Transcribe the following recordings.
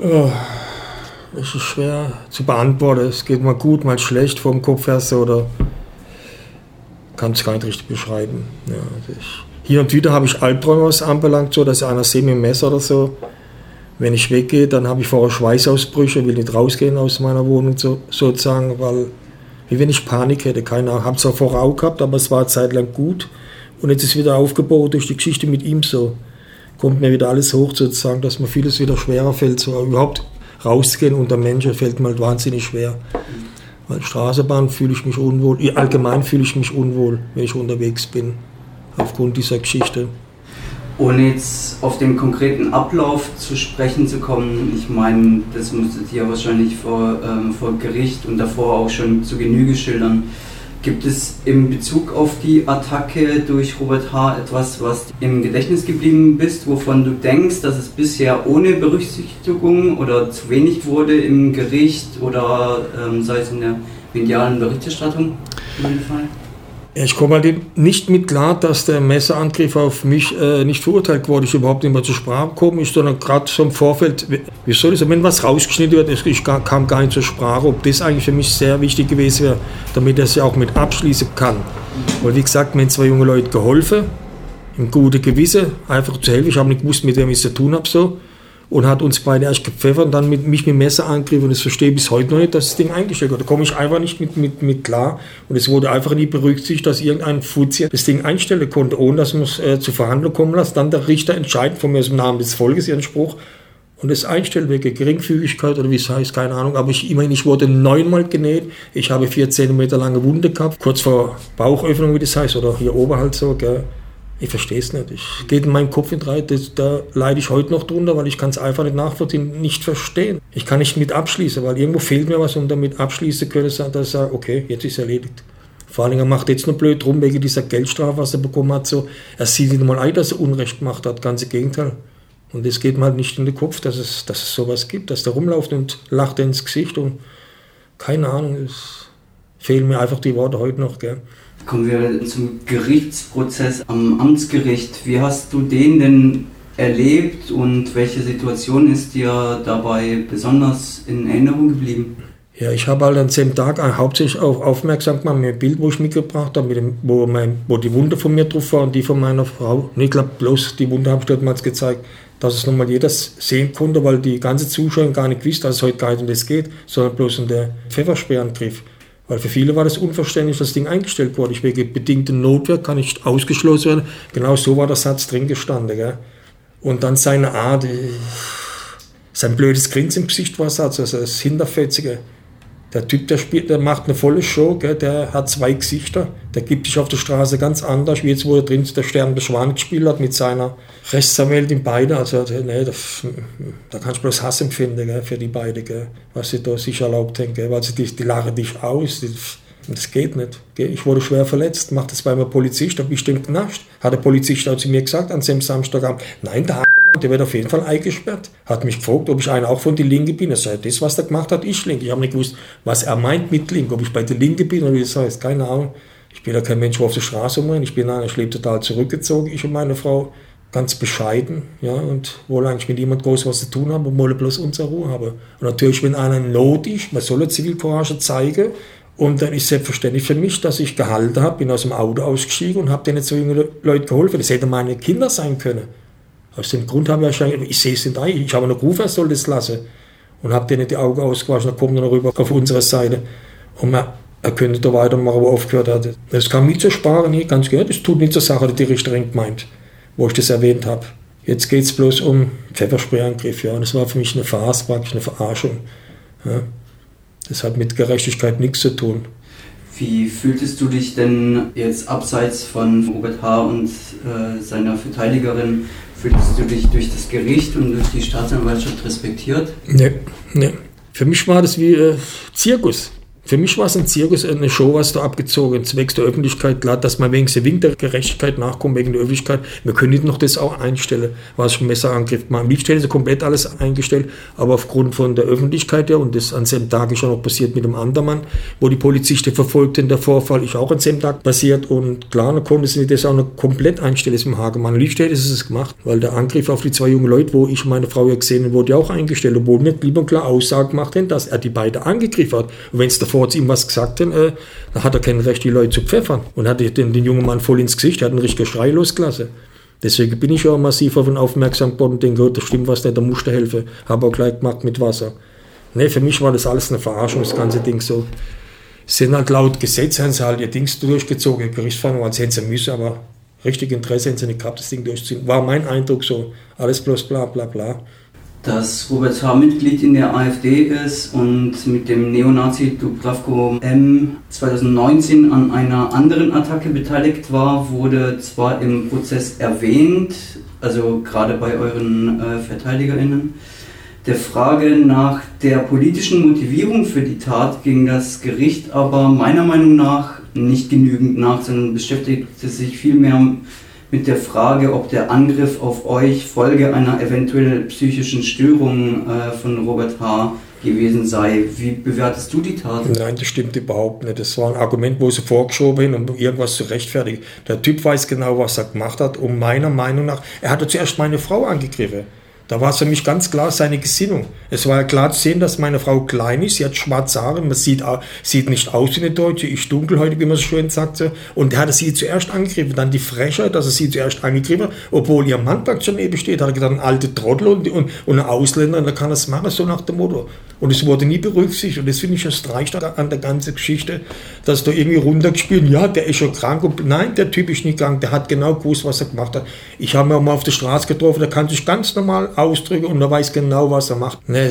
Oh, es ist schwer zu beantworten. Es geht mal gut, mal schlecht vom Kopf her oder kann es gar nicht richtig beschreiben. Ja, hier und wieder habe ich Albträume, was anbelangt, so dass einer sehe mit dem Messer oder so. Wenn ich weggehe, dann habe ich vorher Schweißausbrüche, will nicht rausgehen aus meiner Wohnung so, sozusagen, weil wie wenn ich Panik hätte. Keine Ahnung, habe es auch vorher auch gehabt, aber es war eine Zeit lang gut. Und jetzt ist wieder aufgebaut durch die Geschichte mit ihm so. Kommt mir wieder alles hoch sozusagen, dass mir vieles wieder schwerer fällt. So überhaupt rausgehen unter Menschen fällt mir halt wahnsinnig schwer. Weil Straßenbahn fühle ich mich unwohl, allgemein fühle ich mich unwohl, wenn ich unterwegs bin, aufgrund dieser Geschichte. Ohne jetzt auf den konkreten Ablauf zu sprechen zu kommen, ich meine, das musstet ihr wahrscheinlich vor, ähm, vor Gericht und davor auch schon zu Genüge schildern. Gibt es in Bezug auf die Attacke durch Robert H. etwas, was im Gedächtnis geblieben bist, wovon du denkst, dass es bisher ohne Berücksichtigung oder zu wenig wurde im Gericht oder ähm, sei es in der medialen Berichterstattung? Ich komme halt nicht mit klar, dass der Messerangriff auf mich äh, nicht verurteilt wurde. Ich überhaupt nicht mehr zur Sprache gekommen ist, sondern gerade so im Vorfeld, wie soll sagen, wenn was rausgeschnitten wird, ich kam gar nicht zur Sprache, ob das eigentlich für mich sehr wichtig gewesen wäre, damit er sich auch mit abschließen kann. Weil wie gesagt, mir haben zwei junge Leute geholfen, im guten Gewissen, einfach zu helfen. Ich habe nicht gewusst, mit wem ich es zu tun habe. So und hat uns beide erst gepfeffert und dann mit, mich mit dem Messer angegriffen. Und das verstehe ich bis heute noch nicht, dass das Ding eingestellt wird. Da komme ich einfach nicht mit, mit, mit klar. Und es wurde einfach nie berücksichtigt, dass irgendein Fuzzi das Ding einstellen konnte, ohne dass man es äh, zu Verhandlungen kommen lässt. Dann der Richter entscheidet von mir dem Namen des Volkes ihren Spruch und das einstellt wegen Geringfügigkeit oder wie es heißt, keine Ahnung. Aber ich, immerhin, ich wurde neunmal genäht. Ich habe vier Zentimeter lange Wunde gehabt, kurz vor Bauchöffnung, wie das heißt, oder hier oben halt so. Gell. Ich verstehe es nicht. Ich geht in meinen Kopf nicht rein. Das, da leide ich heute noch drunter, weil ich kann es einfach nicht nachvollziehen, nicht verstehen. Ich kann nicht mit abschließen, weil irgendwo fehlt mir was, um damit abschließen können, dass ich sage, okay, jetzt ist erledigt. Vor allem, er macht jetzt nur blöd rum wegen dieser Geldstrafe, was er bekommen hat. So, er sieht nicht mal ein, dass er Unrecht gemacht hat, ganz im Gegenteil. Und es geht mir halt nicht in den Kopf, dass es, dass es sowas gibt, dass der rumläuft und lacht ins Gesicht und keine Ahnung, es fehlen mir einfach die Worte heute noch. Gell. Kommen wir zum Gerichtsprozess am Amtsgericht. Wie hast du den denn erlebt und welche Situation ist dir dabei besonders in Erinnerung geblieben? Ja, ich habe halt an dem Tag hauptsächlich auf, aufmerksam gemacht mit dem Bild, wo ich mitgebracht habe, mit dem, wo, mein, wo die Wunde von mir drauf war und die von meiner Frau. Und ich glaube, bloß die Wunde habe ich dort mal gezeigt, dass es nochmal jeder sehen konnte, weil die ganze Zuschauer gar nicht wusste, dass es heute gar nicht um das geht, sondern bloß um den Pfeffersperrangriff. Weil für viele war das unverständlich, dass das Ding eingestellt wurde. Ich wegen bedingter Notwehr kann nicht ausgeschlossen werden. Genau so war der Satz drin gestanden. Gell? Und dann seine Art, äh, sein blödes Grinsen im Gesicht war Satz, also das Hinterfetzige. Der Typ, der spielt, der macht eine volle Show, gell? der hat zwei Gesichter, der gibt sich auf der Straße ganz anders, wie jetzt, wo er drin der Stern Schwan gespielt hat mit seiner Rechtsanwältin beide. Also, nee, da, da kannst du bloß Hass empfinden gell, für die beiden, gell, was sie da sich erlaubt haben, gell, weil sie die, die lachen dich aus. Die, das geht nicht. Gell. Ich wurde schwer verletzt, macht das bei einem Polizist, hab bestimmt genascht. Hat der Polizist auch zu mir gesagt an dem Samstagabend, nein, der der wird auf jeden Fall eingesperrt. Hat mich gefragt, ob ich einer auch von der Linke bin. Er sagt, das, was er gemacht hat, ist Linke. Ich habe nicht gewusst, was er meint mit Linke. Ob ich bei der Linke bin oder wie das heißt, keine Ahnung. Ich bin ja kein Mensch, der auf der Straße rumrennt. Ich bin einer, ich lebe total zurückgezogen, ich und meine Frau. Ganz bescheiden, ja, und wollen eigentlich mit niemand groß was zu tun haben und wollen bloß unsere Ruhe haben. Und natürlich, wenn einer in Not ist, man soll Zivilcourage zeigen, und dann ist selbstverständlich für mich, dass ich gehalten habe, bin aus dem Auto ausgestiegen und habe denen so jungen Leuten geholfen. Das hätten meine Kinder sein können. Aus dem Grund haben wir wahrscheinlich, ich sehe es nicht ein, ich habe noch gerufen, er soll das lassen. Und habe denen die Augen ausgewaschen, dann kommt er rüber auf unsere Seite. Und man, er könnte da weitermachen, wo er aufgehört hat. Das kam nie zur Sprache, nie ganz gehört. Das tut nicht zur Sache, die Richterin gemeint, wo ich das erwähnt habe. Jetzt geht es bloß um Pfeffersprayangriff, ja. Und das war für mich eine Farce, praktisch eine Verarschung. Ja. Das hat mit Gerechtigkeit nichts zu tun. Wie fühltest du dich denn jetzt abseits von Robert H. und äh, seiner Verteidigerin Fühlst du dich durch das Gericht und durch die Staatsanwaltschaft respektiert? Nee, nee. Für mich war das wie äh, Zirkus. Für mich war es ein Zirkus, eine Show, was da abgezogen, zwecks der Öffentlichkeit. Klar, dass man wegen der Wink der Gerechtigkeit nachkommt, wegen der Öffentlichkeit. Wir können nicht noch das auch einstellen, was schon Messerangriff machen. Am liebsten ist komplett alles eingestellt, aber aufgrund von der Öffentlichkeit, ja, und das an dem Tag ist auch noch passiert mit dem anderen Mann, wo die Polizisten verfolgten, der Vorfall ist auch an dem Tag passiert. Und klar, dann konnten sie das auch noch komplett einstellen, ist im Hagemann. Am ist es gemacht, weil der Angriff auf die zwei jungen Leute, wo ich meine Frau ja gesehen habe, wurde ja auch eingestellt, obwohl wir lieber klar Aussagen gemacht haben, dass er die beiden angegriffen hat. Und wenn es der bevor sie ihm was gesagt haben, äh, dann hat er kein Recht, die Leute zu pfeffern. Und hat den, den jungen Mann voll ins Gesicht, er hat einen richtigen Schrei losgelassen. Deswegen bin ich ja massiv auf ihn aufmerksam geworden und denke, oh, da stimmt was nicht, da musst du helfen. Habe auch gleich gemacht mit Wasser. Nee, für mich war das alles eine Verarschung, das ganze Ding so. Sind halt laut Gesetz, haben sie halt ihr Dings durchgezogen, Gerichtsverhandlung, als hätten sie müssen, aber richtig Interesse haben sie nicht gehabt, das Ding durchzuziehen. War mein Eindruck so. Alles bloß bla bla bla dass Robert H. Mitglied in der AfD ist und mit dem Neonazi Dubravko M. 2019 an einer anderen Attacke beteiligt war, wurde zwar im Prozess erwähnt, also gerade bei euren äh, VerteidigerInnen. Der Frage nach der politischen Motivierung für die Tat ging das Gericht aber meiner Meinung nach nicht genügend nach, sondern beschäftigte sich vielmehr mit der Frage, ob der Angriff auf euch Folge einer eventuell psychischen Störung äh, von Robert H. gewesen sei. Wie bewertest du die Tat? Nein, das stimmt überhaupt nicht. Das war ein Argument, wo sie vorgeschoben haben, um irgendwas zu rechtfertigen. Der Typ weiß genau, was er gemacht hat, um meiner Meinung nach, er hatte zuerst meine Frau angegriffen. Da war es für mich ganz klar seine Gesinnung. Es war ja klar zu sehen, dass meine Frau klein ist, sie hat schwarze Haare, man sieht, sieht nicht aus wie eine Deutsche, ist dunkelhäutig, wie man so schön sagt. Und er hat sie zuerst angegriffen, dann die Frechheit, dass er sie zuerst angegriffen hat, obwohl ihr Mann praktisch daneben steht, hat er gesagt, ein alter Trottel und, und, und ein Ausländer, und da kann er es machen, so nach dem Motto. Und es wurde nie berücksichtigt. Und das finde ich das Dreiste an der ganzen Geschichte, dass da irgendwie runtergespielt, ja, der ist schon krank. Und nein, der Typ ist nicht krank, der hat genau gewusst, was er gemacht hat. Ich habe ihn auch mal auf der Straße getroffen, der kann sich ganz normal Ausdrücke und er weiß genau, was er macht. Nee,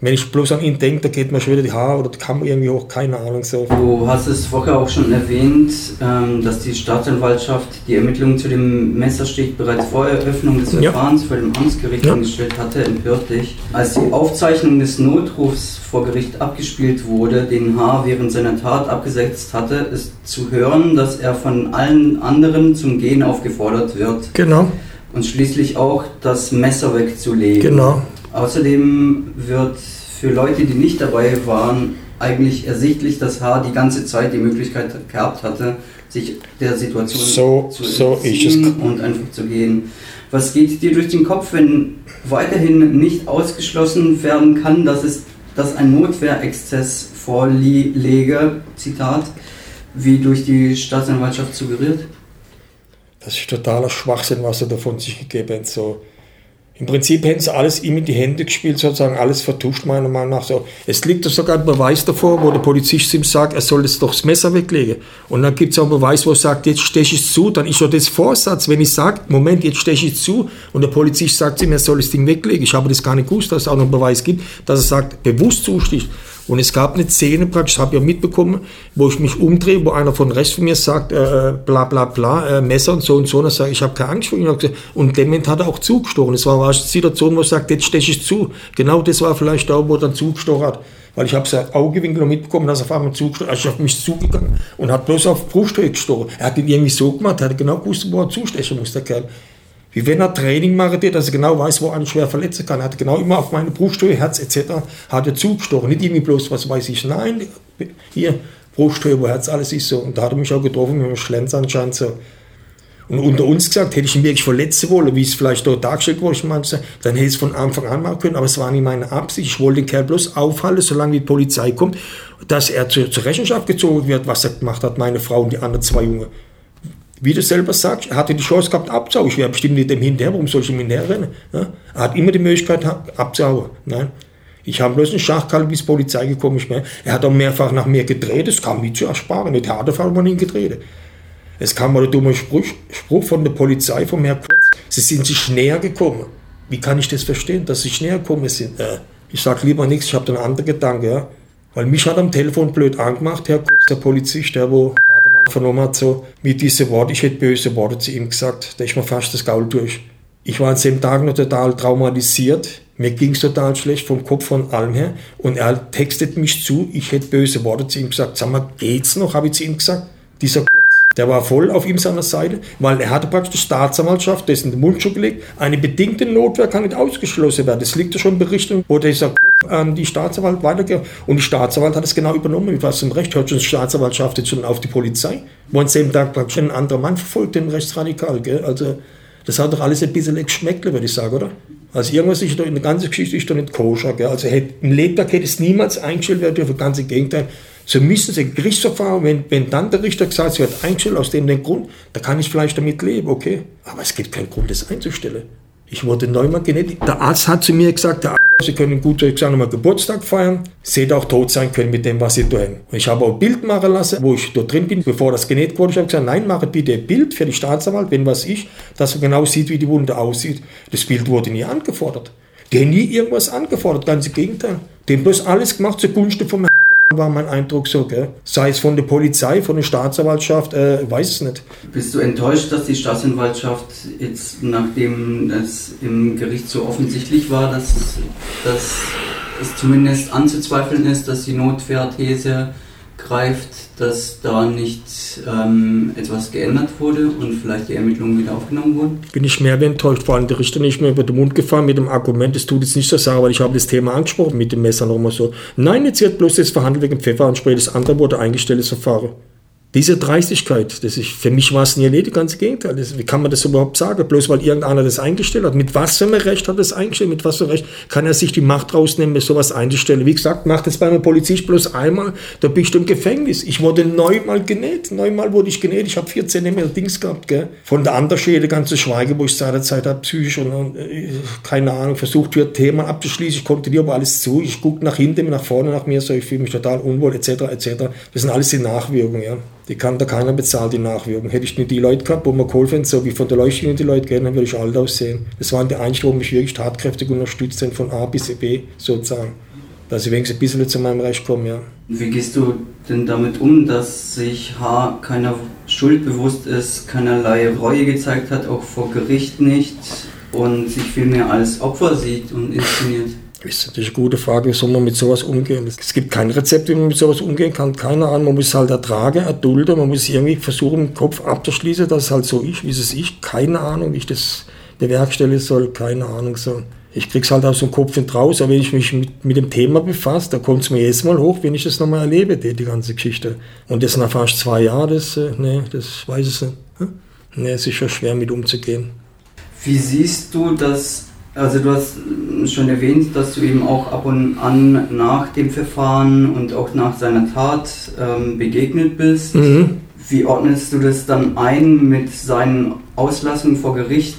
wenn ich bloß an ihn denke, da geht mir schon wieder die Haare oder kann man irgendwie hoch, keine Ahnung. So. Du hast es vorher auch schon erwähnt, ähm, dass die Staatsanwaltschaft die Ermittlungen zu dem Messerstich bereits vor Eröffnung des Verfahrens ja. vor dem Amtsgericht ja. angestellt hatte, empört dich. Als die Aufzeichnung des Notrufs vor Gericht abgespielt wurde, den H. während seiner Tat abgesetzt hatte, ist zu hören, dass er von allen anderen zum Gehen aufgefordert wird. Genau und schließlich auch das Messer wegzulegen. Genau. Außerdem wird für Leute, die nicht dabei waren, eigentlich ersichtlich, dass H. die ganze Zeit die Möglichkeit gehabt hatte, sich der Situation so, zu so und einfach zu gehen. Was geht dir durch den Kopf, wenn weiterhin nicht ausgeschlossen werden kann, dass es dass ein Notwehrexzess vorliege, Zitat, wie durch die Staatsanwaltschaft suggeriert? Das ist totaler Schwachsinn, was er davon sich gegeben hat. So. Im Prinzip hätten sie alles ihm in die Hände gespielt, sozusagen alles vertuscht, meiner Meinung nach. So. Es liegt sogar ein Beweis davor, wo der Polizist ihm sagt, er soll jetzt doch das Messer weglegen. Und dann gibt es auch einen Beweis, wo er sagt, jetzt steche ich zu. Dann ist doch das Vorsatz, wenn ich sage, Moment, jetzt steche ich zu. Und der Polizist sagt ihm, er soll das Ding weglegen. Ich habe das gar nicht gewusst, dass es auch noch einen Beweis gibt, dass er sagt, bewusst zusticht. Und es gab eine Szene praktisch, habe ich ja mitbekommen, wo ich mich umdrehe, wo einer von rechts von mir sagt, äh, bla bla bla, äh, Messer und so und so. Und dann sage ich, ich habe keine Angst vor ihm. Und dem Moment hat er auch zugestochen. Es war eine Situation, wo er sagt, jetzt steche ich zu. Genau das war vielleicht da, wo er dann zugestochen hat. Weil ich habe sein Augewinkel noch mitbekommen, dass er auf einmal zugestochen hat. Also ich auf mich zugegangen und hat bloß auf Brusthöhe gestochen. Er hat ihn irgendwie so gemacht, er hat genau gewusst, wo er zustechen muss, der Kerl wie wenn er Training macht, dass er genau weiß, wo er einen schwer verletzen kann. Er hat genau immer auf meine Brusthöhe, Herz etc. hat er zugestochen. Nicht irgendwie bloß, was weiß ich, nein, hier, Brusthöhe, wo Herz, alles ist so. Und da hat er mich auch getroffen mit einem Schlenz anscheinend so. Und unter uns gesagt, hätte ich ihn wirklich verletzen wollen, wie es vielleicht dort dargestellt wurde, dann hätte ich es von Anfang an machen können, aber es war nicht meine Absicht. Ich wollte den Kerl bloß aufhalten, solange die Polizei kommt, dass er zur, zur Rechenschaft gezogen wird, was er gemacht hat, meine Frau und die anderen zwei Junge wie du selber sagst, er hatte die Chance gehabt abzuhauen. Ich wäre bestimmt nicht dem hinterher, warum soll ich ihm hinterherrennen? Ja? Er hat immer die Möglichkeit abzuhauen. Nein. Ich habe bloß einen Schach gehalten, bis Polizei gekommen ist. Er hat auch mehrfach nach mir gedreht, es kam nie zu ersparen. Nicht harte hat man ihn gedreht. Es kam mal der dumme Spruch, Spruch von der Polizei, von Herr Kurz, sie sind sich näher gekommen. Wie kann ich das verstehen, dass sie sich näher gekommen sind? Äh, ich sage lieber nichts, ich habe einen anderen Gedanke. Ja? Weil mich hat am Telefon blöd angemacht, Herr Kurz, der Polizist, der wo vernommen hat, so mit diesen Worten, ich hätte böse Worte zu ihm gesagt, da ist mir fast das Gaul durch. Ich war an dem Tag noch total traumatisiert. Mir ging es total schlecht vom Kopf von allem her. Und er textet mich zu, ich hätte böse Worte zu ihm gesagt. Sag mal, geht's noch? Habe ich zu ihm gesagt. Dieser der war voll auf ihm seiner Seite, weil er hatte praktisch die Staatsanwaltschaft, dessen den Mund schon gelegt. Eine bedingte Notwehr kann nicht ausgeschlossen werden. Das liegt ja schon in Berichten, wo dieser an die Staatsanwalt weitergeht. Und die Staatsanwalt hat es genau übernommen. Mit was im Recht hört schon die Staatsanwaltschaft jetzt schon auf die Polizei. Wo an selben Tag praktisch ein anderer Mann verfolgt, den Rechtsradikal. Gell? Also, das hat doch alles ein bisschen Geschmäckle, würde ich sagen, oder? Also irgendwas ist da in der ganzen Geschichte ist doch nicht koscher. Gell? Also hätte, im Lebtag hätte es niemals eingestellt werden dürfen, ganz im Gegenteil. So müssen Sie Gerichtsverfahren, wenn, wenn dann der Richter gesagt sie wird eingestellt aus dem den Grund, da kann ich vielleicht damit leben, okay. Aber es gibt keinen Grund, das einzustellen. Ich wurde neunmal genetisch. Der Arzt hat zu mir gesagt, der Arzt, Sie können gut ich sage nochmal Geburtstag feiern, Sie hätte auch tot sein können mit dem, was Sie tun. Und ich habe auch ein Bild machen lassen, wo ich dort drin bin, bevor das genäht wurde. Ich habe gesagt, nein, mache bitte ein Bild für die Staatsanwalt, wenn was ich, dass er genau sieht, wie die Wunde aussieht. Das Bild wurde nie angefordert. Der nie irgendwas angefordert, ganz im Gegenteil. Dem bloß alles gemacht zugunsten vom Herrn war mein Eindruck so, gell? Sei es von der Polizei, von der Staatsanwaltschaft, äh, weiß es nicht. Bist du enttäuscht, dass die Staatsanwaltschaft jetzt, nachdem es im Gericht so offensichtlich war, dass, dass es zumindest anzuzweifeln ist, dass die Notwehrthese greift, dass da nicht ähm, etwas geändert wurde und vielleicht die Ermittlungen wieder aufgenommen wurden? Bin ich mehr wie enttäuscht, vor allem der Richter nicht mehr über den Mund gefahren mit dem Argument, es tut jetzt nicht so sagen, weil ich habe das Thema angesprochen mit dem Messer nochmal so. Nein, jetzt wird bloß das verhandelt wegen Pfeffer und später das andere wurde eingestelltes Verfahren. Diese Dreistigkeit, das ist, für mich war es nie erledigt, ganz Gegenteil. Das, wie kann man das überhaupt sagen? Bloß weil irgendeiner das eingestellt hat. Mit was für einem Recht hat er das eingestellt? Mit was für Recht kann er sich die Macht rausnehmen, sowas einzustellen? Wie gesagt, macht das bei einem Polizist bloß einmal, da bist du im Gefängnis. Ich wurde neunmal genäht. Neunmal wurde ich genäht. Ich habe 14 cm Dings gehabt. Gell? Von der anderen Schäde ganze Schweige, wo ich seinerzeit habe, psychisch und, und äh, keine Ahnung, versucht wird, Themen abzuschließen. Ich konnte dir aber alles zu. Ich gucke nach hinten, nach vorne, nach mir, so ich fühle mich total unwohl, etc. etc. Das sind alles die Nachwirkungen. Ja. Die kann da keiner bezahlen, die Nachwirkungen. Hätte ich nicht die Leute gehabt, wo man geholfen so wie von der Leuchtlinie die Leute gehen, dann würde ich alt aussehen. Das waren die Einzigen, die mich wirklich tatkräftig unterstützt haben, von A bis B sozusagen. Dass ich wenigstens ein bisschen zu meinem Recht komme, ja. Wie gehst du denn damit um, dass sich H. keiner Schuld bewusst ist, keinerlei Reue gezeigt hat, auch vor Gericht nicht und sich vielmehr als Opfer sieht und inszeniert? Ist eine gute Frage, wie soll man mit sowas umgehen? Es gibt kein Rezept, wie man mit sowas umgehen kann, keine Ahnung. Man muss halt ertragen, erdulden, man muss irgendwie versuchen, im Kopf abzuschließen, dass es halt so ist, wie es ist. Keine Ahnung, wie ich das bewerkstelligen soll, keine Ahnung. So. Ich krieg's halt aus dem Kopf nicht raus, aber wenn ich mich mit, mit dem Thema befasse, da kommt es mir jedes Mal hoch, wenn ich das nochmal erlebe, die, die ganze Geschichte. Und das nach fast zwei Jahren, das, äh, nee, das weiß ich nicht. Hm? Nee, es ist schon schwer mit umzugehen. Wie siehst du das also du hast schon erwähnt, dass du ihm auch ab und an nach dem Verfahren und auch nach seiner Tat ähm, begegnet bist. Mhm. Wie ordnest du das dann ein mit seinen Auslassungen vor Gericht?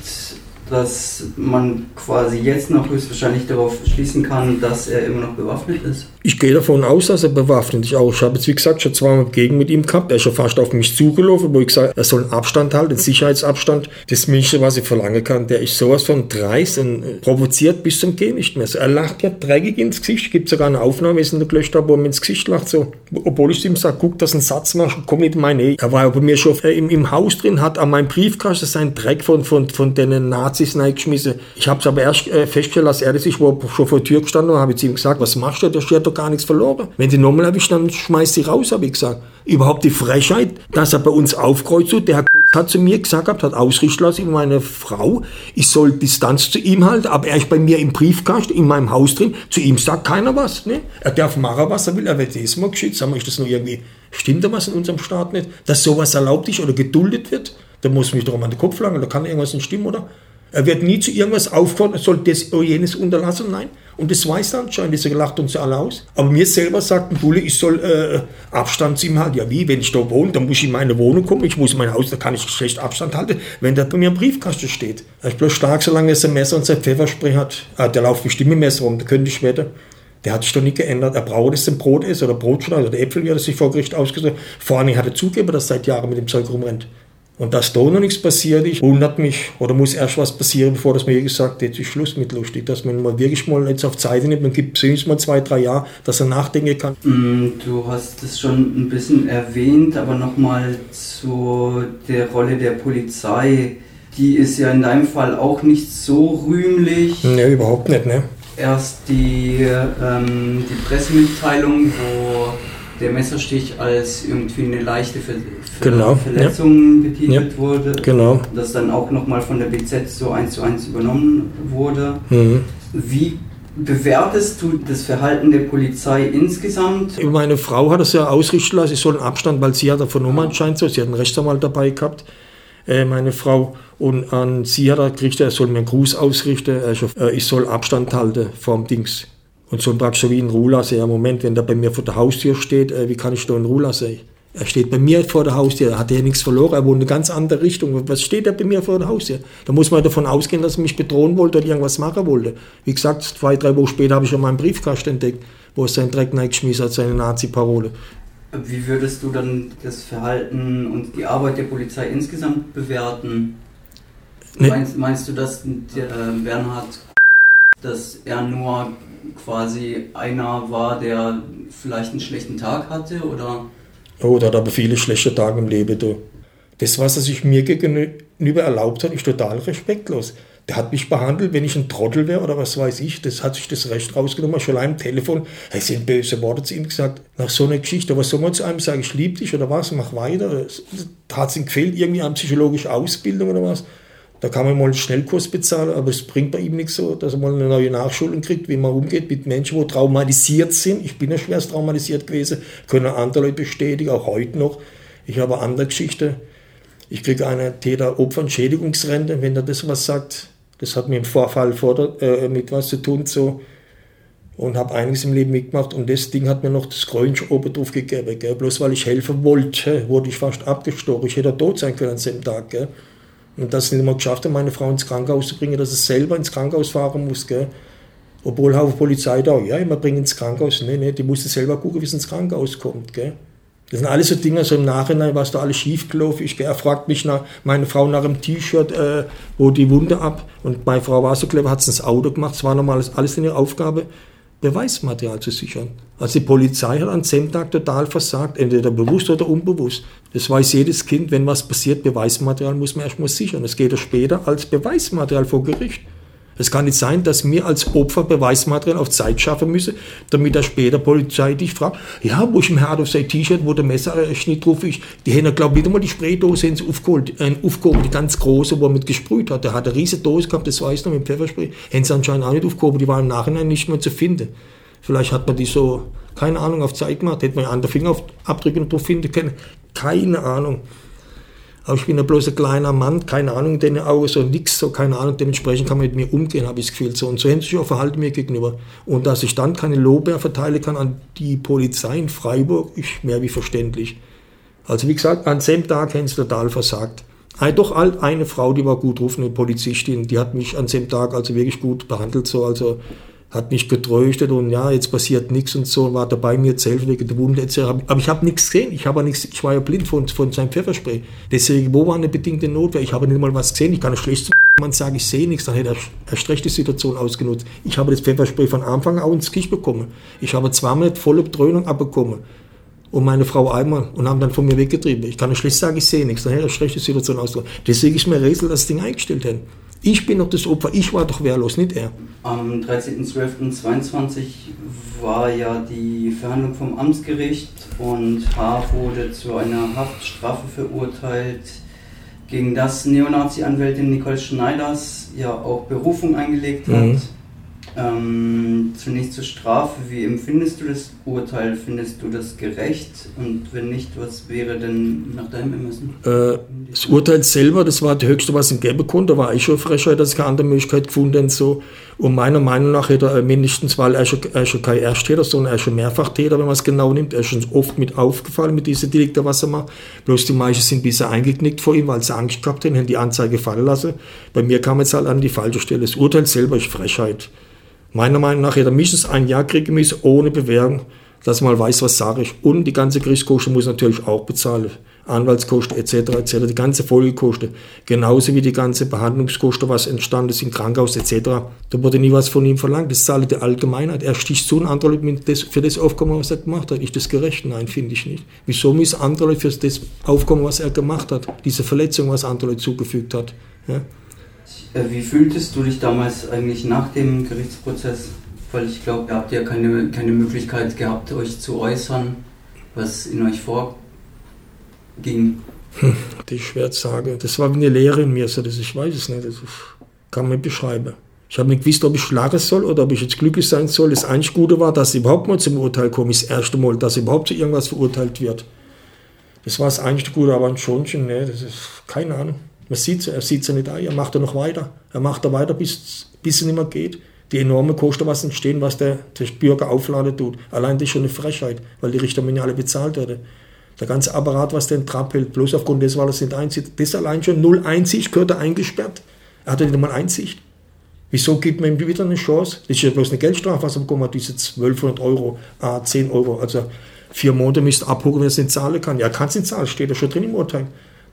dass man quasi jetzt noch höchstwahrscheinlich darauf schließen kann, dass er immer noch bewaffnet ist? Ich gehe davon aus, dass er bewaffnet ist. Auch ich habe jetzt, wie gesagt, schon zweimal gegen mit ihm gehabt. Er ist schon fast auf mich zugelaufen, wo ich gesagt er soll einen Abstand halten, einen Sicherheitsabstand. Das Mindeste, was ich verlangen kann, der ist sowas von dreist und äh, provoziert bis zum Gehen nicht mehr. Also er lacht ja dreckig ins Gesicht. Es gibt sogar eine Aufnahme, ist in der gelöscht wo er mir ins Gesicht lacht. So. Obwohl ich ihm sage, guck, dass ein Satz machst, komm nicht in meine Er war ja bei mir schon äh, im, im Haus drin, hat an meinem Briefkasten seinen Dreck von, von, von den Nazis reingeschmissen. Ich habe es aber erst äh, festgestellt, dass er das ist, wo er schon vor der Tür gestanden war, habe ich zu ihm gesagt, was machst du, der hat doch gar nichts verloren. Wenn sie nochmal erwischt, dann schmeißt sie raus, habe ich gesagt. Überhaupt die Frechheit, dass er bei uns aufkreuzt tut, der hat zu mir gesagt, hat ausrichten lassen, meine Frau, ich soll Distanz zu ihm halten, aber er ist bei mir im Briefkasten, in meinem Haus drin, zu ihm sagt keiner was. Ne? Er darf machen, was er will, er wird jedes Mal geschützt. Sag mal, ist das nur irgendwie, stimmt da was in unserem Staat nicht? Dass sowas erlaubt ist oder geduldet wird? Da muss mich doch mal an den Kopf langen, da kann irgendwas nicht stimmen, oder? Er wird nie zu irgendwas aufgefordert, er soll das oder jenes unterlassen, nein. Und das weiß er anscheinend, das lacht uns alle aus. Aber mir selber sagt ein Bulle, ich soll äh, Abstand ihm halten. Ja wie, wenn ich da wohne, dann muss ich in meine Wohnung kommen, ich muss in mein Haus, da kann ich schlecht Abstand halten, wenn der bei mir im Briefkasten steht. Er ist bloß stark, solange er sein Messer und sein Pfefferspray hat. Ah, der läuft bestimmt mit Messer rum, da könnte ich später. Der hat sich doch nicht geändert. Er braucht es im Brot ist oder Brotschneider oder Äpfel, wie er sich vor Gericht ausgesucht Vor allem hat er zugegeben, dass er seit Jahren mit dem Zeug rumrennt. Und dass da noch nichts passiert ist, wundert mich. Oder muss erst was passieren, bevor das mir gesagt jetzt ist Schluss mit lustig. Dass man mal wirklich mal jetzt auf Zeit nimmt und gibt zumindest mal zwei, drei Jahre, dass er nachdenken kann. Mm, du hast es schon ein bisschen erwähnt, aber nochmal zu der Rolle der Polizei. Die ist ja in deinem Fall auch nicht so rühmlich. Ne, überhaupt nicht, ne? erst die, ähm, die Pressemitteilung, wo der Messerstich als irgendwie eine leichte Genau, Verletzung betitelt Ja. wurde. Genau. Das dann auch nochmal von der BZ so eins zu eins übernommen wurde. Mhm. Wie bewertest du das Verhalten der Polizei insgesamt? Meine Frau hat es ja ausrichten lassen, ich soll einen Abstand, weil sie hat davon Nummer anscheinend so, sie hat einen Rechtsanwalt dabei gehabt, äh, meine Frau, und an sie hat er gekriegt, er soll mir einen Gruß ausrichten, äh, ich soll Abstand halten vom Dings. Und so praktisch so wie in Ruhe lassen. Ja, Moment, wenn der bei mir vor der Haustür steht, äh, wie kann ich da in Ruhe lassen? Er steht bei mir vor der Haustür, er hat ja nichts verloren, er wohnt in eine ganz andere Richtung. Was steht er bei mir vor der Haustür? Da muss man davon ausgehen, dass er mich bedrohen wollte oder irgendwas machen wollte. Wie gesagt, zwei, drei Wochen später habe ich schon meinen Briefkasten entdeckt, wo er seinen Dreck reingeschmissen hat, seine Nazi-Parole. Wie würdest du dann das Verhalten und die Arbeit der Polizei insgesamt bewerten? Nee. Meinst, meinst du, dass der, äh, Bernhard, dass er nur quasi einer war, der vielleicht einen schlechten Tag hatte? Oder Oh, der hat aber viele schlechte Tage im Leben, du. Das, was er sich mir gegenüber erlaubt hat, ist total respektlos. Der hat mich behandelt, wenn ich ein Trottel wäre oder was weiß ich, das hat sich das Recht rausgenommen, schon allein am Telefon. Es sind böse Worte zu ihm gesagt. Nach so einer Geschichte, was soll man zu einem sagen, ich liebe dich oder was, mach weiter. Hat es ihm gefehlt, irgendwie eine psychologische Ausbildung oder was. Da kann man mal einen Schnellkurs bezahlen, aber es bringt bei ihm nichts so, dass er mal eine neue Nachschulung kriegt, wie man umgeht mit Menschen, wo traumatisiert sind. Ich bin ja schwerst traumatisiert gewesen, können andere Leute bestätigen, auch heute noch. Ich habe eine andere Geschichte. Ich kriege eine Täter-Opfer-Entschädigungsrente, wenn er das was sagt. Das hat mir im Vorfall vor äh, mit was zu tun so. Und habe einiges im Leben mitgemacht und das Ding hat mir noch das Krönchen oben drauf gegeben. Gell? Bloß weil ich helfen wollte, wurde ich fast abgestochen. Ich hätte tot sein können an dem Tag. Gell? Und das nicht mal geschafft hat, meine Frau ins Krankenhaus zu bringen, dass es selber ins Krankenhaus fahren muss. Gell? Obwohl Haufen Polizei da, ja, immer bringen ins Krankenhaus. Nee, nee, die musste selber gucken, wie es ins Krankenhaus kommt. Gell? Das sind alles so Dinge, so im Nachhinein, was da alles schiefgelaufen ist. Er fragt mich nach, meine Frau nach dem T-Shirt, äh, wo die Wunde ab. Und meine Frau war so clever, hat es ins Auto gemacht. Es war normal alles in ihrer Aufgabe, Beweismaterial zu sichern. Also die Polizei hat an dem Tag total versagt, entweder bewusst oder unbewusst. Das weiß jedes Kind, wenn was passiert, Beweismaterial muss man erstmal sichern. Das geht ja später als Beweismaterial vor Gericht. Es kann nicht sein, dass wir als Opfer Beweismaterial auf Zeit schaffen müssen, damit der später Polizei dich fragt, ja, wo ich im Herd auf sein T-Shirt, wo der Messerschnitt drauf ist, die hätten, glaube ich, wieder mal die Spraydose haben sie aufgeholt, äh, aufgehoben, die ganz große, wo er mit gesprüht hat. Der hat eine riesige Dose gehabt, das weiß ich noch, mit Pfefferspray. Hätten sie anscheinend auch nicht aufgehoben, die waren im Nachhinein nicht mehr zu finden. Vielleicht hat man die so, keine Ahnung, auf Zeit gemacht, hätte man andere Fingerabdrücke drauf finden können. Keine Ahnung. Aber ich bin ja bloß ein kleiner Mann, keine Ahnung, den Augen, so nix, so keine Ahnung, dementsprechend kann man mit mir umgehen, habe ich das Gefühl. So. Und so haben sich auch verhalten mir gegenüber. Und dass ich dann keine Lorbeer verteilen kann an die Polizei in Freiburg, ist mehr wie verständlich. Also wie gesagt, an dem Tag haben sie total versagt. Ah, doch halt eine Frau, die war gut drauf, eine Polizistin, die hat mich an dem Tag also wirklich gut behandelt, so, also hat mich getröstet und ja, jetzt passiert nichts und so, war dabei mir zu helfen wegen der Wunde etc. Aber ich habe nichts gesehen, ich, habe nichts, ich war ja blind von, von seinem Pfefferspray. Deswegen, wo war eine bedingte Notwehr? Ich habe nicht mal was gesehen, ich kann schlecht man sagen, ich sehe nichts, dann hätte er erst recht die Situation ausgenutzt. Ich habe das Pfefferspray von Anfang an ins Gesicht bekommen. Ich habe zweimal volle Betreuung abbekommen. Und meine Frau einmal und haben dann von mir weggetrieben. Ich kann schlecht sagen, ich sehe nichts, dann hätte er schlecht die Situation ausgenutzt. Deswegen ist mir Rätsel, dass das Ding eingestellt hätten. Ich bin doch das Opfer, ich war doch wehrlos, nicht er. Am 13.12.22 war ja die Verhandlung vom Amtsgericht und H. wurde zu einer Haftstrafe verurteilt, gegen das Neonazi-Anwältin Nicole Schneiders ja auch Berufung eingelegt hat. Mhm. Ähm, zunächst zur Strafe. Wie empfindest du das Urteil? Findest du das gerecht? Und wenn nicht, was wäre denn nach deinem Ermessen? Äh, das Urteil selber, das war das Höchste, was ihm geben konnte. Da war ich schon Frechheit, dass ich keine andere Möglichkeit gefunden. So. Und meiner Meinung nach hätte er mindestens, weil er schon, er schon kein Ersttäter, sondern er schon Mehrfachtäter, wenn man es genau nimmt. Er ist schon oft mit aufgefallen mit diesen Delikten, was er macht. Bloß die meisten sind bisschen eingeknickt vor ihm, weil sie Angst gehabt haben, haben die Anzeige fallen lassen. Bei mir kam jetzt halt an die falsche Stelle. Das Urteil selber ist Frechheit. Meiner Meinung nach hätte er mindestens ein Jahr kriegen müssen, ohne Bewährung, dass man weiß, was sage ich. Und die ganze Gerichtskosten muss natürlich auch bezahlen. Anwaltskosten etc. etc. Die ganze Folgekosten. Genauso wie die ganze Behandlungskosten, was entstanden ist im Krankenhaus etc. Da wurde nie was von ihm verlangt. Das zahlt die Allgemeinheit. Er sticht zu und andere Leute für das Aufkommen, was er gemacht hat. Ist das gerecht? Nein, finde ich nicht. Wieso müssen andere Leute für das Aufkommen, was er gemacht hat, diese Verletzung, was andere Leute zugefügt hat? Ja? Wie fühltest du dich damals eigentlich nach dem Gerichtsprozess? Weil ich glaube, ihr habt ja keine, keine Möglichkeit gehabt, euch zu äußern, was in euch vorging. Hm, das ist schwer zu sagen. Das war wie eine Lehre in mir, so das, ich weiß es nicht. Das kann man nicht beschreiben. Ich habe nicht gewusst, ob ich schlagen soll oder ob ich jetzt glücklich sein soll. Das einzige Gute war, dass ich überhaupt mal zum Urteil komme, das erste Mal, dass überhaupt zu irgendwas verurteilt wird. Das war das einzige Gute, aber ansonsten, ne, das ist keine Ahnung. Man sieht er sieht es ja nicht ein, er macht er noch weiter. Er macht er weiter, bis, bis es nicht mehr geht. Die enorme Kosten, was entstehen, was der, der Bürger aufladen tut. Allein das ist schon eine Frechheit, weil die Richter ja alle bezahlt werden. Der ganze Apparat, was den Trab hält, bloß aufgrund des, weil er nicht einzieht, das allein schon null Einsicht, gehört er eingesperrt. Er hatte nicht mal Einsicht. Wieso gibt man ihm wieder eine Chance? Das ist ja bloß eine Geldstrafe, was er bekommen hat, diese 1200 Euro, ah, 10 Euro. Also vier Monate müsste abholen, wenn er es nicht zahlen kann. Ja, kann es nicht zahlen, steht ja schon drin im Urteil.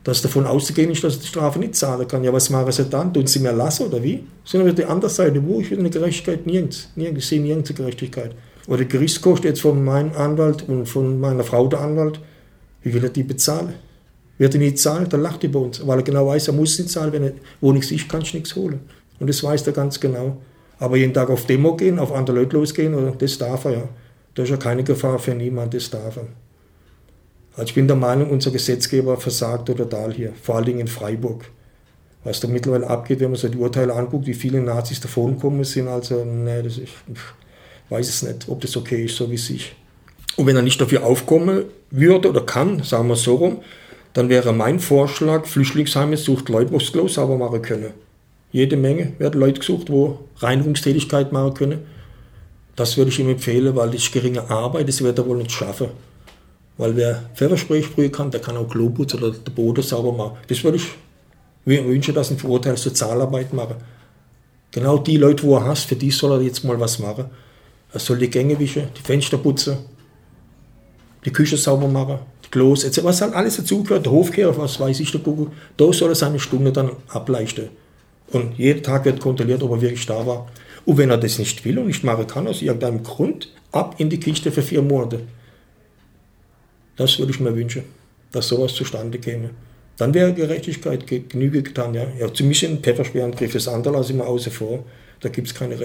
Dass davon auszugehen ist, dass er die Strafe nicht zahlen kann. Ja, was machen sie dann? Tun sie mir lassen oder wie? Sind wir die andere Seite. Wo ist wieder eine Gerechtigkeit? Nirgends. Nirgends. Ich sehe nirgends eine Gerechtigkeit. Oder die Gerichtskosten jetzt von meinem Anwalt und von meiner Frau der Anwalt, wie will er die bezahlen? Wird er nicht zahlen, dann lacht er bei uns, weil er genau weiß, er muss nicht zahlen, wenn er, wo nichts ist, kann ich nichts holen. Und das weiß er ganz genau. Aber jeden Tag auf Demo gehen, auf andere Leute losgehen, das darf er ja. Da ist ja keine Gefahr für niemanden, das darf er. Also ich bin der Meinung, unser Gesetzgeber versagt total hier, vor allen Dingen in Freiburg. Was da mittlerweile abgeht, wenn man sich die Urteile anguckt, wie viele Nazis davonkommen sind, also, nee, das ist, weiß es nicht, ob das okay ist, so wie sich. Und wenn er nicht dafür aufkommen würde oder kann, sagen wir so rum, dann wäre mein Vorschlag, Flüchtlingsheime sucht Leute, die es Klo sauber machen können. Jede Menge werden Leute gesucht, wo Reinigungstätigkeit machen können. Das würde ich ihm empfehlen, weil das geringe Arbeit, das wird er wohl nicht schaffen. Weil wer Pfefferspray sprühen kann, der kann auch Globus oder den Boden sauber machen. Das würde ich mir wünschen, dass ein Verurteilter Sozialarbeit machen. Genau die Leute, wo er hasst, für die soll er jetzt mal was machen. Er soll die Gänge wischen, die Fenster putzen, die Küche sauber machen, die Klos, was halt alles dazugehört, der Hofkehrer, was weiß ich, der Google, da soll er seine Stunde dann ableisten. Und jeden Tag wird kontrolliert, ob er wirklich da war. Und wenn er das nicht will und nicht machen kann, aus irgendeinem Grund, ab in die Kiste für vier Monate. Das würde ich mir wünschen, dass sowas zustande käme. Dann wäre Gerechtigkeit Genüge getan. Ja, ja zu mich ein Pfeffersperrangriff, das andere lasse ich mal außen vor. Da gibt es keine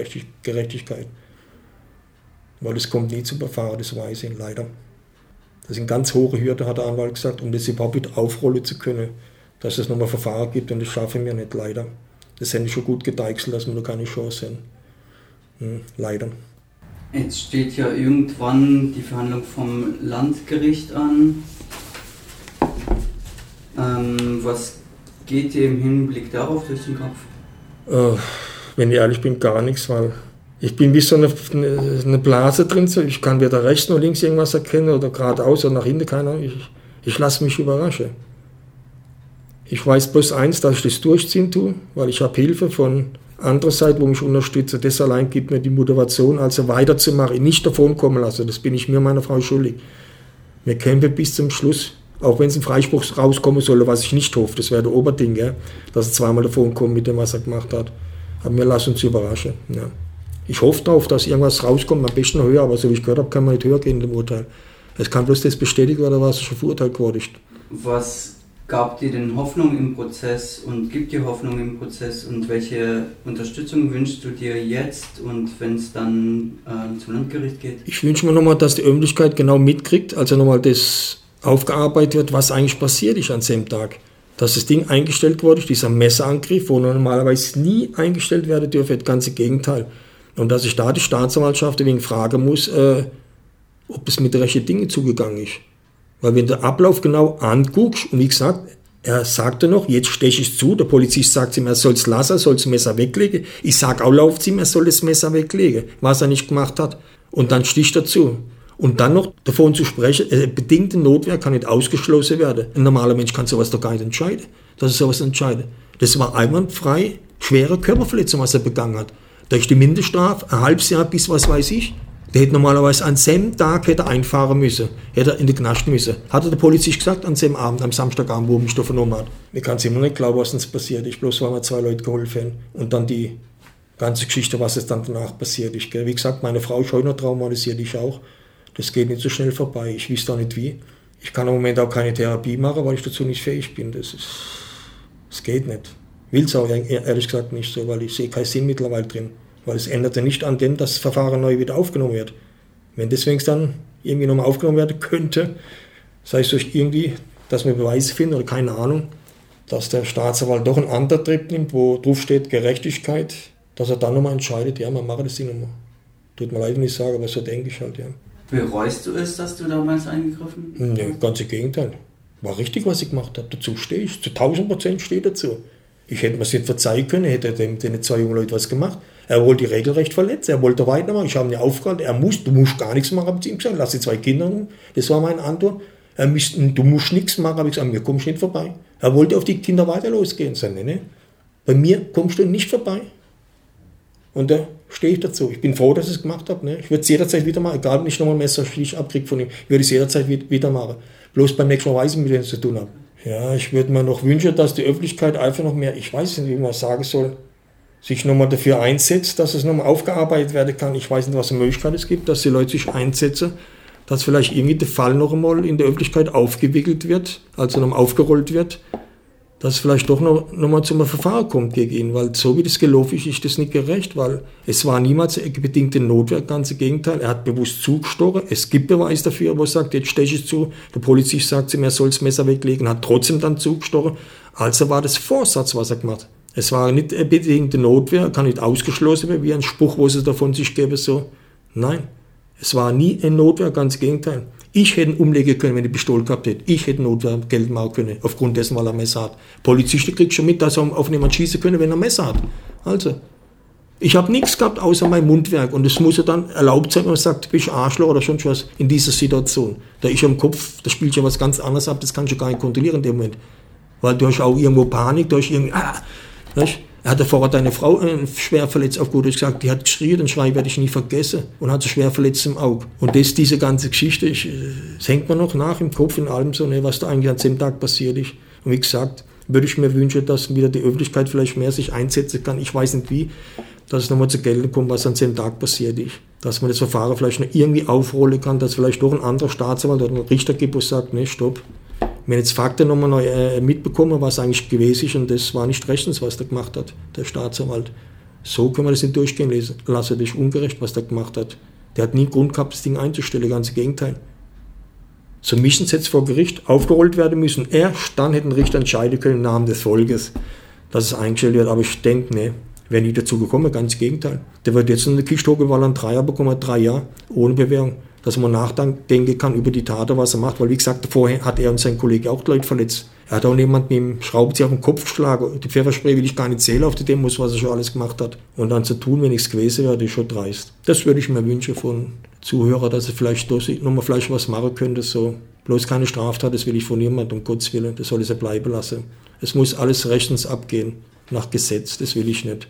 Gerechtigkeit. Weil es kommt nie zum Verfahren, das weiß ich leider. Das sind ganz hohe Hürden, hat der Anwalt gesagt, um das überhaupt aufrollen zu können, dass es nochmal Verfahren gibt und das schaffe ich mir nicht, leider. Das hätte ich schon gut gedeichselt, dass wir noch keine Chance haben. Hm, leider. Jetzt steht ja irgendwann die Verhandlung vom Landgericht an. Ähm, was geht dir im Hinblick darauf durch den Kopf? Äh, wenn ich ehrlich bin, gar nichts, weil ich bin wie so eine, eine Blase drin. Ich kann weder rechts noch links irgendwas erkennen oder geradeaus oder nach hinten, keiner. Ich, ich lasse mich überraschen. Ich weiß bloß eins, dass ich das durchziehen tue, weil ich habe Hilfe von anderer Seite, wo mich unterstütze. Das allein gibt mir die Motivation, also weiterzumachen, nicht davon kommen lassen. Das bin ich mir meiner Frau schuldig. Wir kämpfen bis zum Schluss, auch wenn es ein Freispruch rauskommen soll, was ich nicht hoffe. Das wäre der Oberding, ja, dass er zweimal davon kommt mit dem, was er gemacht hat. Aber wir lassen uns überraschen. Ja. Ich hoffe darauf, dass irgendwas rauskommt, am besten höher, aber so wie ich gehört habe, kann man nicht höher gehen in dem Urteil. Es kann bloß das bestätigt werden, was schon verurteilt worden ist. Was gab dir denn Hoffnung im Prozess und gibt dir Hoffnung im Prozess und welche Unterstützung wünschst du dir jetzt und wenn es dann äh, zum Landgericht geht? Ich wünsche mir nochmal, dass die Öffentlichkeit genau mitkriegt, also nochmal das aufgearbeitet wird, was eigentlich passiert ist an dem Tag. Dass das Ding eingestellt wurde, dieser Messerangriff, wo normalerweise nie eingestellt werden dürfe, das ganze Gegenteil. Und dass ich da die Staatsanwaltschaft wegen fragen muss, äh, ob es mit rechten Dingen zugegangen ist. Weil wenn du den Ablauf genau anguckst, und wie gesagt, er sagte noch, jetzt steche ich zu, der Polizist sagt ihm, er soll es lassen, er soll das Messer weglegen. Ich sage auch lauf ihm, er soll das Messer weglegen, was er nicht gemacht hat. Und dann sticht er zu. Und dann noch davon zu sprechen, äh, bedingte Notwehr kann nicht ausgeschlossen werden. Ein normaler Mensch kann sowas doch gar nicht entscheiden. Das ist sowas entscheiden. Das war einwandfrei schwere Körperverletzung, was er begangen hat. Da ist die Mindeststrafe, ein halbes Jahr bis was weiß ich, der hätte normalerweise an dem Tag hätte einfahren müssen, hätte in die Knast müssen. Hat der Polizist gesagt, an dem Abend, am Samstagabend, wo er mich da vernommen hat. Ich kann es immer nicht glauben, was uns passiert ist, bloß weil mir zwei Leute geholfen haben. Und dann die ganze Geschichte, was es dann danach passiert ist. Wie gesagt, meine Frau ist heute noch traumatisiert, ich auch. Das geht nicht so schnell vorbei. Ich weiß auch nicht wie. Ich kann im Moment auch keine Therapie machen, weil ich dazu nicht fähig bin. Das, ist, das geht nicht. Will es auch ehrlich gesagt nicht so, weil ich sehe keinen Sinn mittlerweile drin. Weil es ändert ja nicht an dem, dass das Verfahren neu wieder aufgenommen wird. Wenn deswegen dann irgendwie nochmal aufgenommen werden könnte, sei es durch irgendwie, dass wir Beweise finden oder keine Ahnung, dass der Staatsanwalt doch einen Antritt nimmt, wo drauf steht Gerechtigkeit, dass er dann nochmal entscheidet, ja, man macht das Ding nochmal. Tut mir leid, wenn ich sage, aber so denke ich halt, ja. Bereust du es, dass du damals eingegriffen hast? Nee, ganz im Gegenteil. War richtig, was ich gemacht habe. Dazu stehe ich. Zu 1000 Prozent stehe dazu. Ich hätte mir es nicht verzeihen können, hätte dem, den zwei jungen Leuten was gemacht. Er wollte die Regelrecht verletzen, er wollte weitermachen. Ich habe ihn aufgehalten, er muss, du musst gar nichts machen, habe ich ihm gesagt. Lass die zwei Kinder rum. Das war meine Antwort. Er müsst, du musst nichts machen, habe ich gesagt, mir kommst du nicht vorbei. Er wollte auf die Kinder weiter losgehen. Sag, nee. Bei mir kommst du nicht vorbei. Und da stehe ich dazu. Ich bin froh, dass ich es gemacht habe. Ne? Ich würde es jederzeit wieder machen, egal wenn ich nochmal ein Messerstich abkriege von ihm. Ich würde es jederzeit wieder machen. Bloß beim nächsten Mal weiß ich, mit denen zu tun habe. Ja, ich würde mir noch wünschen, dass die Öffentlichkeit einfach noch mehr, ich weiß nicht, wie man sagen soll, sich nochmal dafür einsetzt, dass es nochmal aufgearbeitet werden kann. Ich weiß nicht, was für Möglichkeiten es gibt, dass die Leute sich einsetzen, dass vielleicht irgendwie der Fall noch einmal in der Öffentlichkeit aufgewickelt wird, also nochmal aufgerollt wird dass es vielleicht doch noch, noch mal zum Verfahren kommt gegen ihn, weil so wie das gelaufen ist, ist das nicht gerecht, weil es war niemals eine bedingte Notwehr, ganz im Gegenteil, er hat bewusst zugestochen, es gibt Beweis dafür, wo er sagt, jetzt steche ich zu, der Polizist sagt ihm, er soll das Messer weglegen, hat trotzdem dann zugestochen, also war das Vorsatz, was er gemacht hat. Es war nicht bedingte Notwehr, kann nicht ausgeschlossen werden, wie ein Spruch, wo sie davon sich gäbe, so. Nein, es war nie eine Notwehr, ganz im Gegenteil. Ich hätte ihn umlegen können, wenn ich Pistole gehabt hätte. Ich hätte Notwehrgeld machen können, aufgrund dessen, weil er ein Messer hat. Polizisten kriegt schon mit, dass er auf jemanden schießen können, wenn er ein Messer hat. Also, ich habe nichts gehabt außer mein Mundwerk und es muss ja dann erlaubt sein, wenn man sagt, du bist Arschloch oder schon was in dieser Situation. Da ja im Kopf, da spielt ja was ganz anderes ab, das kannst du gar nicht kontrollieren in dem Moment. Weil du hast auch irgendwo Panik, du hast irgendwie, ah, weißt? Er hatte vorher deine Frau äh, schwer verletzt, auf gut gesagt, die hat geschrien, den Schrei werde ich nie vergessen und hat sie schwer verletzt im Auge. Und das, diese ganze Geschichte, ich, das hängt mir noch nach im Kopf in allem so, ne, was da eigentlich an dem Tag passiert ist. Und wie gesagt, würde ich mir wünschen, dass wieder die Öffentlichkeit vielleicht mehr sich einsetzen kann. Ich weiß nicht wie, dass es nochmal zu Gelten kommt, was an dem Tag passiert ist. Dass man das Verfahren vielleicht noch irgendwie aufrollen kann, dass vielleicht doch ein anderer Staatsanwalt oder ein Richter gibt, der sagt, ne, stopp, wir jetzt Fakten nochmal neu äh, mitbekommen, was eigentlich gewesen ist und das war nicht rechtens, was der gemacht hat, der Staatsanwalt. So können wir das nicht durchgehen lassen. Das ist ungerecht, was der gemacht hat. Der hat nie Grund gehabt, das Ding einzustellen, ganz im Gegenteil. Zum müssen jetzt vor Gericht aufgerollt werden müssen. Erst dann hätten Richter entscheiden können im Namen des Volkes, dass es eingestellt wird. Aber ich denke, ne, wäre nie dazu gekommen, ganz im Gegenteil. Der wird jetzt in der Kiste hochgewallt, ein Dreier bekommen, drei Jahre, ohne Bewährung dass man nachdenken kann über die Tat, was er macht. Weil, wie gesagt, vorher hat er und sein Kollege auch Leute verletzt. Er hat auch jemand mit dem Schraubenzieher auf den Kopf geschlagen. Die Pfefferspray will ich gar nicht zählen auf die Demos, was er schon alles gemacht hat. Und dann zu tun, wenn ich es gewesen wäre, ist schon dreist. Das würde ich mir wünschen von Zuhörern, dass er vielleicht nochmal vielleicht was machen könnte. So. Bloß keine Straftat, das will ich von niemandem, um Gottes Willen. Das soll es ja bleiben lassen. Es muss alles rechtens abgehen, nach Gesetz, das will ich nicht.